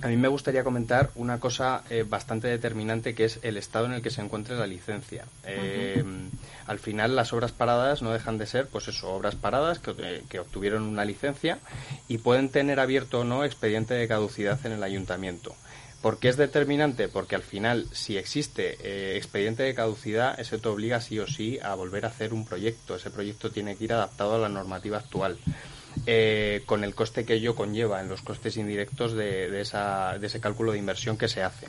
a mí me gustaría comentar una cosa eh, bastante determinante que es el estado en el que se encuentra la licencia. Em, al final las obras paradas no dejan de ser, pues eso, obras paradas que, que, obtuvieron una licencia y pueden tener abierto o no expediente de caducidad en el ayuntamiento. ¿Por qué es determinante? Porque al final, si existe eh, expediente de caducidad, eso te obliga sí o sí a volver a hacer un proyecto. Ese proyecto tiene que ir adaptado a la normativa actual. Eh, con el coste que ello conlleva en los costes indirectos de, ese cálculo de inversión que se hace.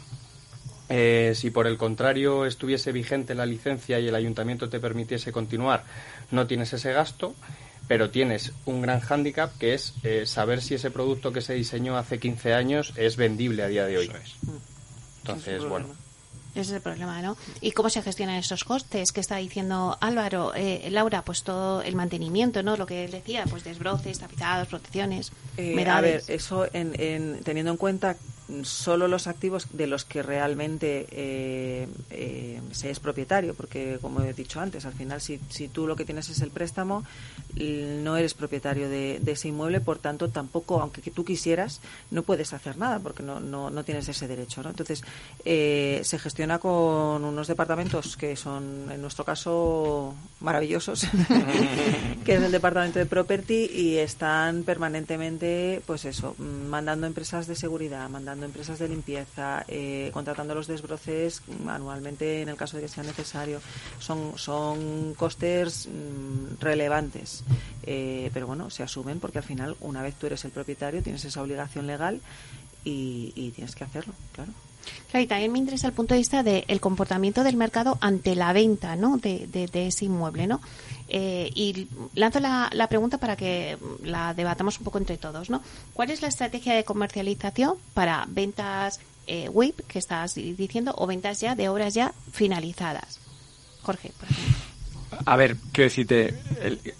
Eh, si por el contrario estuviese vigente la licencia y el ayuntamiento te permitiese continuar, no tienes ese gasto pero tienes un gran hándicap que es eh, saber si ese producto que se diseñó hace 15 años es vendible a día de hoy. Entonces, bueno. Ese es el problema, ¿no? ¿Y cómo se gestionan esos costes? que está diciendo Álvaro? Eh, Laura, pues todo el mantenimiento, ¿no? Lo que él decía, pues desbroces, tapizados, protecciones, eh, A ver, eso en, teniendo en cuenta solo los activos de los que realmente eh, eh, se es propietario, porque como he dicho antes, al final si, si tú lo que tienes es el préstamo, no eres propietario de, ese inmueble, por tanto tampoco, aunque tú quisieras, no puedes hacer nada porque no, no, no tienes ese derecho. ¿no? Entonces eh, se gestiona con unos departamentos que son, en nuestro caso, maravillosos, [laughs] que es el departamento de property y están permanentemente, pues eso, mandando empresas de seguridad, mandando empresas de limpieza, eh, contratando los desbroces anualmente en el caso de que sea necesario. Son, son costes mm, relevantes, eh, pero bueno, se asumen porque al final, una vez tú eres el propietario, tienes esa obligación legal y tienes que hacerlo, claro. Claro, y también me interesa el punto de vista del comportamiento del mercado ante la venta ¿no? de, de, ese inmueble. ¿no? Eh, y lanzo la, la, pregunta para que la debatamos un poco entre todos. ¿no? ¿Cuál es la estrategia de comercialización para ventas eh, WIP, que estás diciendo, o ventas ya de obras ya finalizadas? Jorge, por ejemplo. A ver, quiero decirte,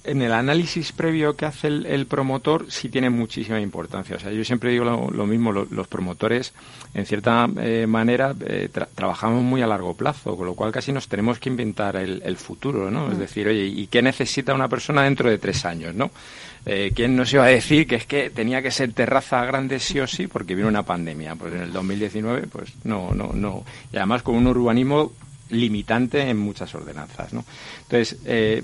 en el análisis previo que hace el, promotor sí tiene muchísima importancia. O sea, yo siempre digo lo, mismo, los promotores, en cierta eh, manera, eh, trabajamos muy a largo plazo, con lo cual casi nos tenemos que inventar el, futuro, ¿no? Es mm. decir, oye, ¿y qué necesita una persona dentro de tres años, no? Eh, ¿Quién nos iba a decir que es que tenía que ser terraza grande sí o sí porque vino una pandemia? Pues en el 2019, pues no, no, no. Y además con un urbanismo limitante en muchas ordenanzas. ¿no? Entonces, eh,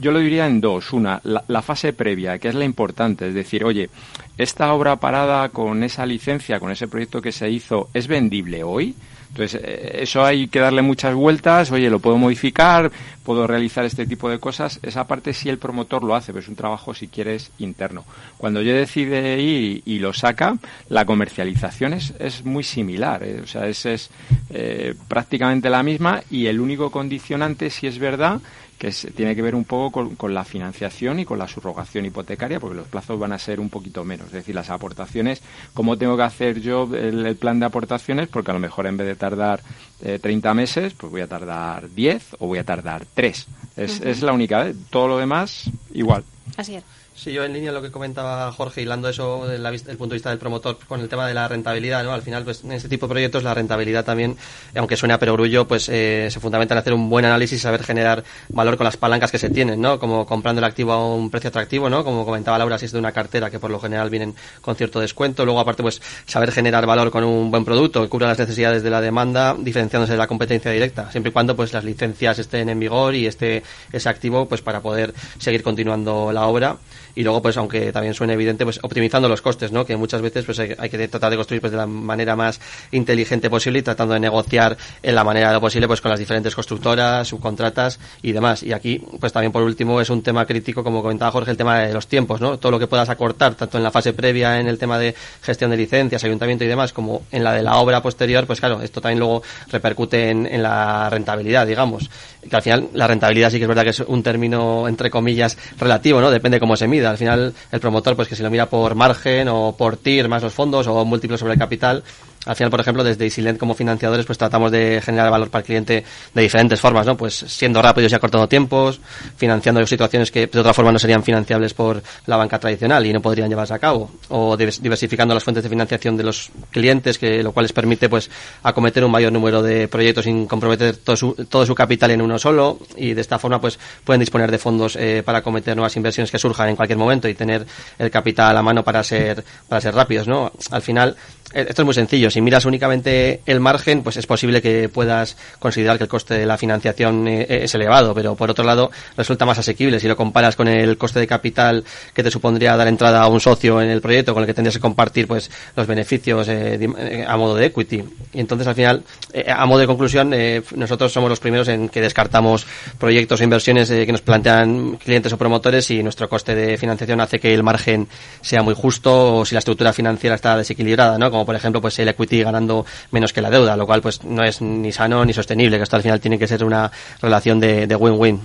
yo lo diría en dos. Una, la, fase previa, que es la importante. Es decir, oye, esta obra parada con esa licencia, con ese proyecto que se hizo, ¿es vendible hoy? Entonces, eh, eso hay que darle muchas vueltas. Oye, lo puedo modificar, puedo realizar este tipo de cosas. Esa parte sí el promotor lo hace, pero es un trabajo, si quieres, interno. Cuando yo decide ir y, lo saca, la comercialización es, es muy similar. ¿eh? O sea, es, es eh, prácticamente la misma y el único condicionante, si es verdad, que tiene que ver un poco con, la financiación y con la subrogación hipotecaria, porque los plazos van a ser un poquito menos. Es decir, las aportaciones, ¿cómo tengo que hacer yo el, plan de aportaciones? Porque a lo mejor en vez de tardar eh, 30 meses, pues voy a tardar 10 o voy a tardar 3. Es, es la única vez. Todo lo demás, igual. Así es. Sí, yo en línea lo que comentaba Jorge, hilando eso desde el punto de vista del promotor con el tema de la rentabilidad, ¿no? Al final, pues en este tipo de proyectos la rentabilidad también, aunque suene a perogrullo, pues eh, se fundamenta en hacer un buen análisis y saber generar valor con las palancas que se tienen, ¿no? Como comprando el activo a un precio atractivo, ¿no? Como comentaba Laura, si es de una cartera que por lo general vienen con cierto descuento. Luego, aparte, pues saber generar valor con un buen producto que cubra las necesidades de la demanda, diferenciándose de la competencia directa, siempre y cuando pues las licencias estén en vigor y esté ese activo pues para poder seguir continuando la obra. Y luego pues aunque también suene evidente pues optimizando los costes no que muchas veces pues hay, que tratar de construir pues de la manera más inteligente posible y tratando de negociar en la manera de lo posible pues con las diferentes constructoras subcontratas y demás. Y aquí pues también por último es un tema crítico como comentaba Jorge el tema de los tiempos no todo lo que puedas acortar tanto en la fase previa en el tema de gestión de licencias ayuntamiento y demás como en la de la obra posterior pues claro esto también luego repercute en, en la rentabilidad digamos. Que al final la rentabilidad sí que es verdad que es un término entre comillas relativo no depende cómo se mide al final, el promotor, pues que si lo mira por margen o por TIR más los fondos o múltiplos sobre el capital, al final, por ejemplo, desde Isilent como financiadores, pues tratamos de generar valor para el cliente de diferentes formas, ¿no? Pues siendo rápidos y acortando tiempos, financiando situaciones que de otra forma no serían financiables por la banca tradicional y no podrían llevarse a cabo, o diversificando las fuentes de financiación de los clientes, que lo cual les permite, pues, acometer un mayor número de proyectos sin comprometer todo su, todo su capital en uno solo y de esta forma, pues, pueden disponer de fondos eh, para acometer nuevas inversiones que surjan en cualquier momento y tener el capital a la mano para ser, para ser rápidos, ¿no? Al final, esto es muy sencillo. Si miras únicamente el margen, pues es posible que puedas considerar que el coste de la financiación eh, es elevado, pero por otro lado resulta más asequible si lo comparas con el coste de capital que te supondría dar entrada a un socio en el proyecto con el que tendrías que compartir pues los beneficios eh, a modo de equity. Y entonces al final, a modo de conclusión, nosotros somos los primeros en que descartamos proyectos o inversiones que nos plantean clientes o promotores y nuestro coste de financiación hace que el margen sea muy justo o si la estructura financiera está desequilibrada, ¿no? Por ejemplo pues el equity ganando menos que la deuda, lo cual pues no es ni sano ni sostenible, que esto al final tiene que ser una relación de win-win.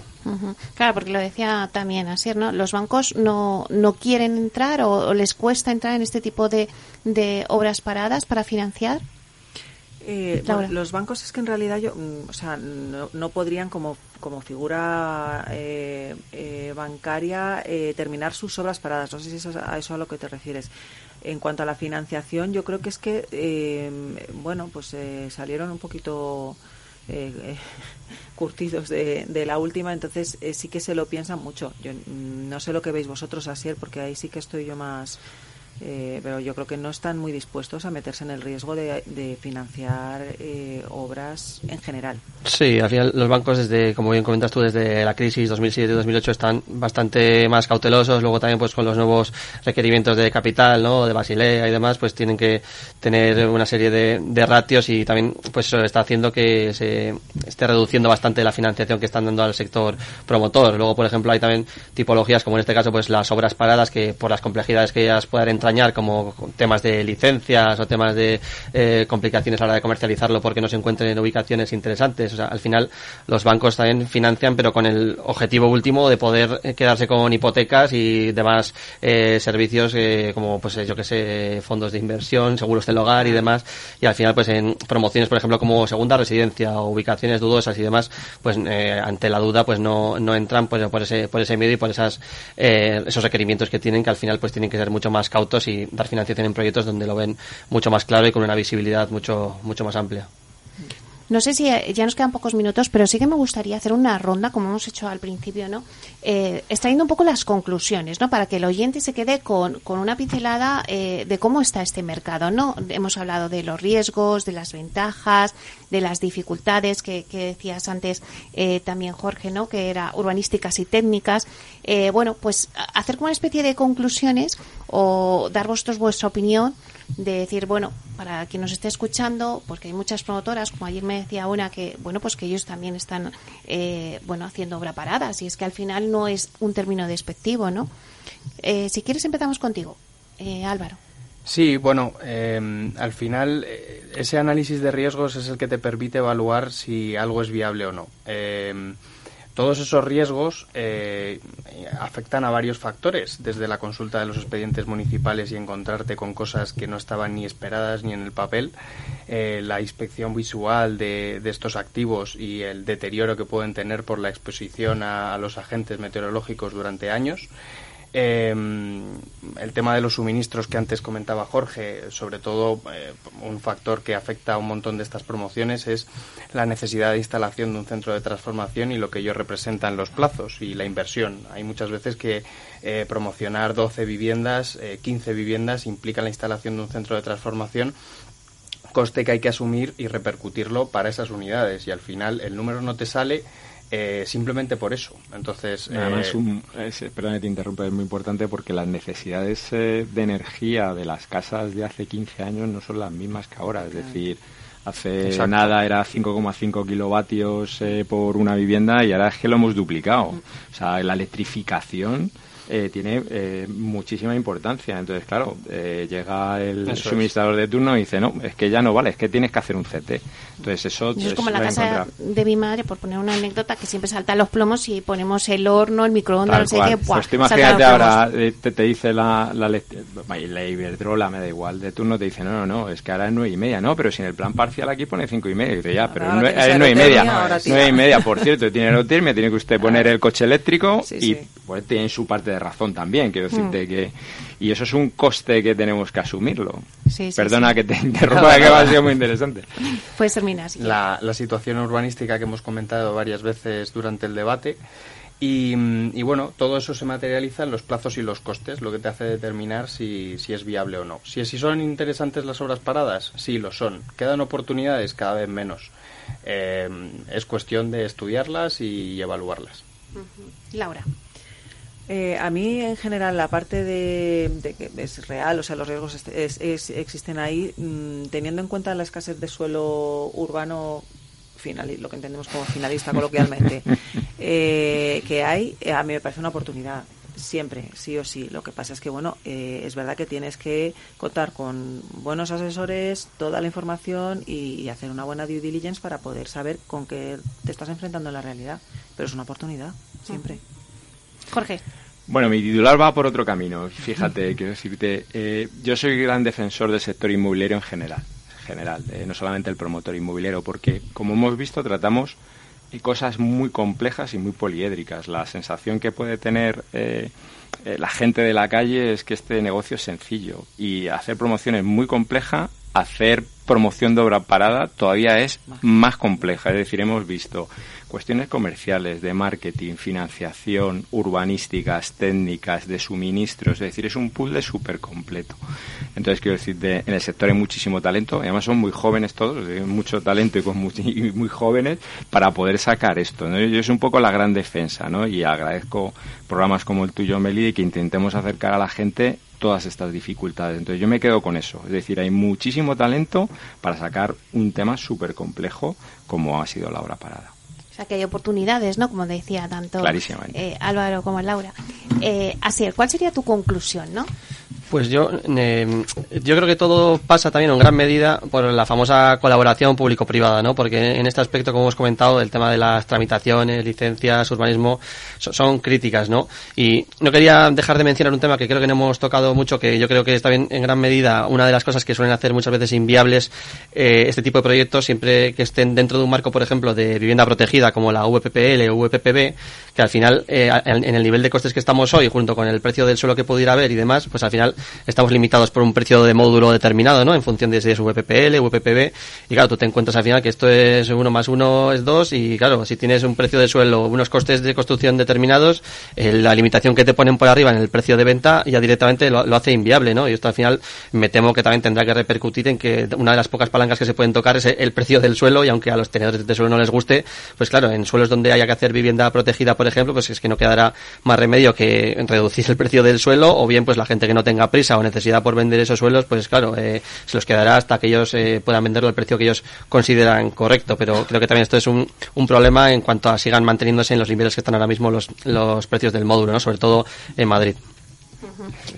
Claro, porque lo decía también así, ¿no? Los bancos no, no quieren entrar o, les cuesta entrar en este tipo de, de obras paradas para financiar. Eh, los bancos es que en realidad yo, mm, o sea, no, podrían como, como figura eh, eh, bancaria terminar sus obras paradas. No sé si es a eso a lo que te refieres. En cuanto a la financiación, yo creo que es que, eh, bueno, pues eh, salieron un poquito eh, [laughs] curtidos de, de, la última, entonces sí que se lo piensan mucho. Yo no sé lo que veis vosotros, Asier, porque ahí sí que estoy yo más eh, pero yo creo que no están muy dispuestos a meterse en el riesgo de, financiar eh, obras en general. Sí, al final los bancos, desde como bien comentas tú, desde la crisis 2007-2008 están bastante más cautelosos. Luego también, pues con los nuevos requerimientos de capital, ¿no? De Basilea y demás, pues tienen que tener una serie de, ratios y también, pues eso está haciendo que se esté reduciendo bastante la financiación que están dando al sector promotor. Luego, por ejemplo, hay también tipologías como en este caso, pues las obras paradas que por las complejidades que ellas puedan entrar como temas de licencias o temas de eh, complicaciones a la hora de comercializarlo porque no se encuentren en ubicaciones interesantes. O sea, al final los bancos también financian, pero con el objetivo último de poder eh, quedarse con hipotecas y demás eh, servicios como, pues yo que sé, fondos de inversión, seguros del hogar y demás. Y al final, pues en promociones, por ejemplo, como segunda residencia o ubicaciones dudosas y demás, pues ante la duda, pues no, no entran pues, por ese por ese miedo y por esas esos requerimientos que tienen que al final pues tienen que ser mucho más cautos y dar financiación en proyectos donde lo ven mucho más claro y con una visibilidad mucho, mucho más amplia. No sé si eh, ya nos quedan pocos minutos, pero sí que me gustaría hacer una ronda, como hemos hecho al principio, ¿no? Eh, extrayendo un poco las conclusiones, ¿no? Para que el oyente se quede con, con una pincelada eh, de cómo está este mercado, ¿no? Hemos hablado de los riesgos, de las ventajas, de las dificultades que, decías antes eh, también, Jorge, ¿no? Que era urbanísticas y técnicas. Eh, bueno, pues hacer como una especie de conclusiones o dar vosotros vuestra opinión de decir, bueno, para quien nos esté escuchando, porque hay muchas promotoras, como ayer me decía una, que, bueno, pues que ellos también están, eh, bueno, haciendo obra paradas, y es que al final no es un término despectivo, ¿no? Eh, si quieres empezamos contigo, eh, Álvaro. Sí, bueno, eh, al final eh, ese análisis de riesgos es el que te permite evaluar si algo es viable o no. Eh, todos esos riesgos eh, afectan a varios factores, desde la consulta de los expedientes municipales y encontrarte con cosas que no estaban ni esperadas ni en el papel, eh, la inspección visual de, de estos activos y el deterioro que pueden tener por la exposición a los agentes meteorológicos durante años. Eh, el tema de los suministros que antes comentaba Jorge, sobre todo eh, un factor que afecta a un montón de estas promociones es la necesidad de instalación de un centro de transformación y lo que ello representa en los plazos y la inversión. Hay muchas veces que eh, promocionar 12 viviendas, eh, 15 viviendas implica la instalación de un centro de transformación coste que hay que asumir y repercutirlo para esas unidades y al final el número no te sale eh, simplemente por eso. Entonces, Además, eh, un, es, perdón que te interrumpa, es muy importante porque las necesidades eh, de energía de las casas de hace 15 años no son las mismas que ahora. Es decir, hace Exacto. nada era 5,5 kilovatios eh, por una vivienda y ahora es que lo hemos duplicado. O sea, la electrificación eh, tiene eh, muchísima importancia. Entonces, claro, eh, llega el Eso es. suministrador de turno y dice, no, es que ya no vale, es que tienes que hacer un CT. Entonces, eso, Eso es como la casa de mi madre, por poner una anécdota, que siempre saltan los plomos y ponemos el horno, el microondas, no sé qué. Pues tú imagínate ahora, eh, te, te dice la, la, la Iberdrola, me da igual, de turno te dice, no, no, no, es que ahora es nueve y media, no, pero si en el plan parcial aquí pone cinco y media, y dice, ya, pero Ahora es nueve y media, nueve y media, por cierto, tiene Erotermia, tiene que usted poner [laughs] el coche eléctrico Sí, y sí. pues tiene su parte de razón también, quiero Mm. decirte que, y eso es un coste que tenemos que asumirlo. Sí, sí, Perdona sí. que te [laughs] interrumpa, que va a ser muy interesante. Puedes terminar. la, la situación urbanística que hemos comentado varias veces durante el debate. Y, y bueno, todo eso se materializa en los plazos y los costes, lo que te hace determinar si, si es viable o no. Si, si son interesantes las obras paradas, sí lo son. Quedan oportunidades cada vez menos. Eh, es cuestión de estudiarlas y evaluarlas. Laura. Eh, a mí, en general, la parte de, de que es real, o sea, los riesgos es- es- existen ahí, mm, teniendo en cuenta la escasez de suelo urbano, finali- lo que entendemos como finalista coloquialmente, [laughs] eh, que hay, eh, a mí me parece una oportunidad. Siempre, sí o sí. Lo que pasa es que, bueno, eh, es verdad que tienes que contar con buenos asesores, toda la información y, y hacer una buena due diligence para poder saber con qué te estás enfrentando en la realidad. Pero es una oportunidad, siempre. Jorge. Bueno, mi titular va por otro camino. Fíjate, quiero decirte, eh, yo soy gran defensor del sector inmobiliario en general, en general, eh, no solamente el promotor inmobiliario, porque como hemos visto tratamos eh, cosas muy complejas y muy poliédricas. La sensación que puede tener eh, eh, la gente de la calle es que este negocio es sencillo y hacer promoción es muy compleja, hacer promoción de obra parada todavía es más compleja. Es decir, hemos visto cuestiones comerciales, de marketing, financiación, urbanísticas, técnicas, de suministros. Es decir, es un puzzle súper completo. Entonces, quiero decir, de- en el sector hay muchísimo talento. Además, son muy jóvenes todos, hay mucho talento y, con [laughs] muy jóvenes para poder sacar esto. ¿no? Yo es un poco la gran defensa, ¿no? Y agradezco programas como el tuyo, Meli, que intentemos acercar a la gente todas estas dificultades. Entonces yo me quedo con eso. Es decir, hay muchísimo talento para sacar un tema súper complejo como ha sido la obra parada. Sea, que hay oportunidades, ¿no? Como decía tanto eh, Álvaro como Laura. Eh, Asier, ¿cuál sería tu conclusión, no? Pues yo, eh, yo creo que todo pasa también en gran medida por la famosa colaboración público-privada, ¿no? Porque en este aspecto, como hemos comentado, el tema de las tramitaciones, licencias, urbanismo, so- son críticas, ¿no? Y no quería dejar de mencionar un tema que creo que no hemos tocado mucho, que yo creo que es también en gran medida una de las cosas que suelen hacer muchas veces inviables eh, este tipo de proyectos, siempre que estén dentro de un marco, por ejemplo, de vivienda protegida, como la VPPL o VPPB, que al final, eh, en el nivel de costes que estamos hoy, junto con el precio del suelo que pudiera haber y demás, pues al final estamos limitados por un precio de módulo determinado, ¿no? En función de si es VPPL, VPPB, y claro, tú te encuentras al final que esto es uno más uno es dos, y claro, si tienes un precio de suelo, unos costes de construcción determinados, eh, la limitación que te ponen por arriba en el precio de venta ya directamente lo, hace inviable, ¿no? Y esto al final me temo que también tendrá que repercutir en que una de las pocas palancas que se pueden tocar es el precio del suelo, y aunque a los tenedores de suelo no les guste, pues claro, en suelos donde haya que hacer vivienda protegida, por ejemplo, pues es que no quedará más remedio que reducir el precio del suelo, o bien pues la gente que no tenga prisa o necesidad por vender esos suelos, pues claro, eh, se los quedará hasta que ellos eh, puedan venderlo al precio que ellos consideran correcto. Pero creo que también esto es un, un problema en cuanto a sigan manteniéndose en los niveles que están ahora mismo los, los precios del módulo, ¿no? sobre todo en Madrid.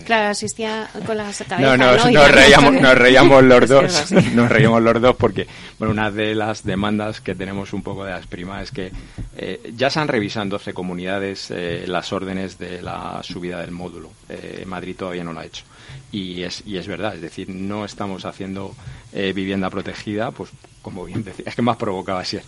Claro, asistía con las cabezas. No, no, nos, reíamos, nos reíamos los [laughs] dos. Nos reíamos los dos porque, bueno, una de las demandas que tenemos un poco de las primas es que eh, ya se han revisado en 12 comunidades eh, las órdenes de la subida del módulo. Eh, Madrid todavía no lo ha hecho. Y es, y es verdad, es decir, no estamos haciendo vivienda protegida, pues como bien decía, es que más provocaba así,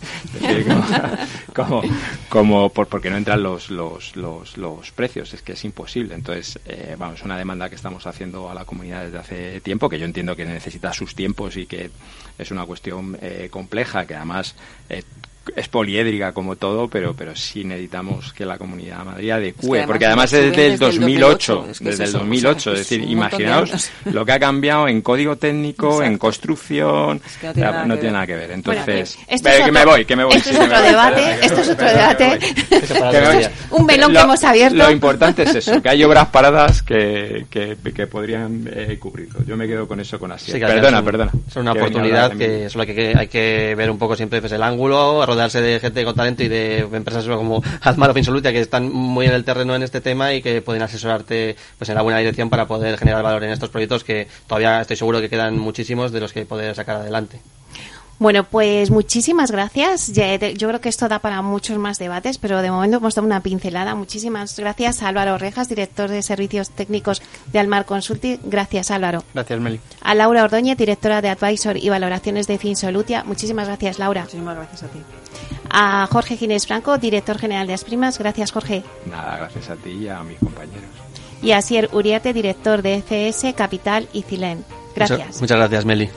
[laughs] como, como, por, porque no entran los, los, los, los, precios, es que es imposible. Entonces, eh, vamos, una demanda que estamos haciendo a la comunidad desde hace tiempo, que yo entiendo que necesita sus tiempos y que es una cuestión eh, compleja, que además eh, es poliédrica como todo, pero pero sí necesitamos que la Comunidad de Madrid adecue, porque además es desde el 2008, desde el 2008, es, decir, imaginaos lo que ha cambiado en código técnico, en construcción, no tiene, nada, que ver. Entonces, que me voy, que me voy. Esto es otro debate, esto es otro [laughs] debate. Un melón que hemos abierto. Lo importante es eso, que hay [laughs] obras paradas que, que, que podrían eh, cubrirlo. Yo me quedo con eso con así. perdona, perdona. Es una oportunidad que solo que hay que ver un poco siempre pues, el ángulo, rodearse de gente con talento y de empresas como Hazmar o que están muy en el terreno en este tema y que pueden asesorarte pues en la buena dirección para poder generar valor en estos proyectos que todavía estoy seguro que quedan muchísimos de los que poder sacar adelante. Bueno, pues muchísimas gracias. Yo creo que esto da para muchos más debates, pero de momento hemos dado una pincelada. Muchísimas gracias a Álvaro Rejas, director de Servicios Técnicos de Almar Consulting. Gracias, Álvaro. Gracias, Meli. A Laura Ordóñez, directora de Advisor y Valoraciones de Finsolutia. Muchísimas gracias, Laura. Muchísimas gracias a ti. A Jorge Ginés Franco, director general de Asprimas. Gracias, Jorge. Nada, gracias a ti y a mis compañeros. Y a Sier Uriarte, director de FS Capital y Cilén. Gracias. muchas gracias, Meli.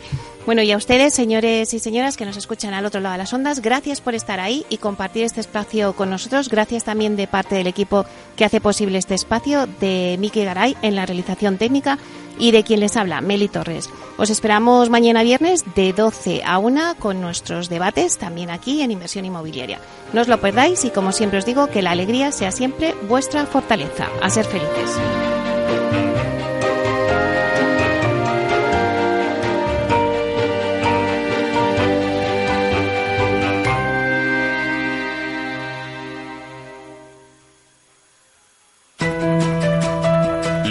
Bueno, y a ustedes, señores y señoras que nos escuchan al otro lado de las ondas, gracias por estar ahí y compartir este espacio con nosotros. Gracias también de parte del equipo que hace posible este espacio, de Miki Garay en la realización técnica y de quien les habla, Meli Torres. Os esperamos mañana viernes de 12 a 1 con nuestros debates también aquí en Inversión Inmobiliaria. No os lo perdáis y como siempre os digo, que la alegría sea siempre vuestra fortaleza. A ser felices.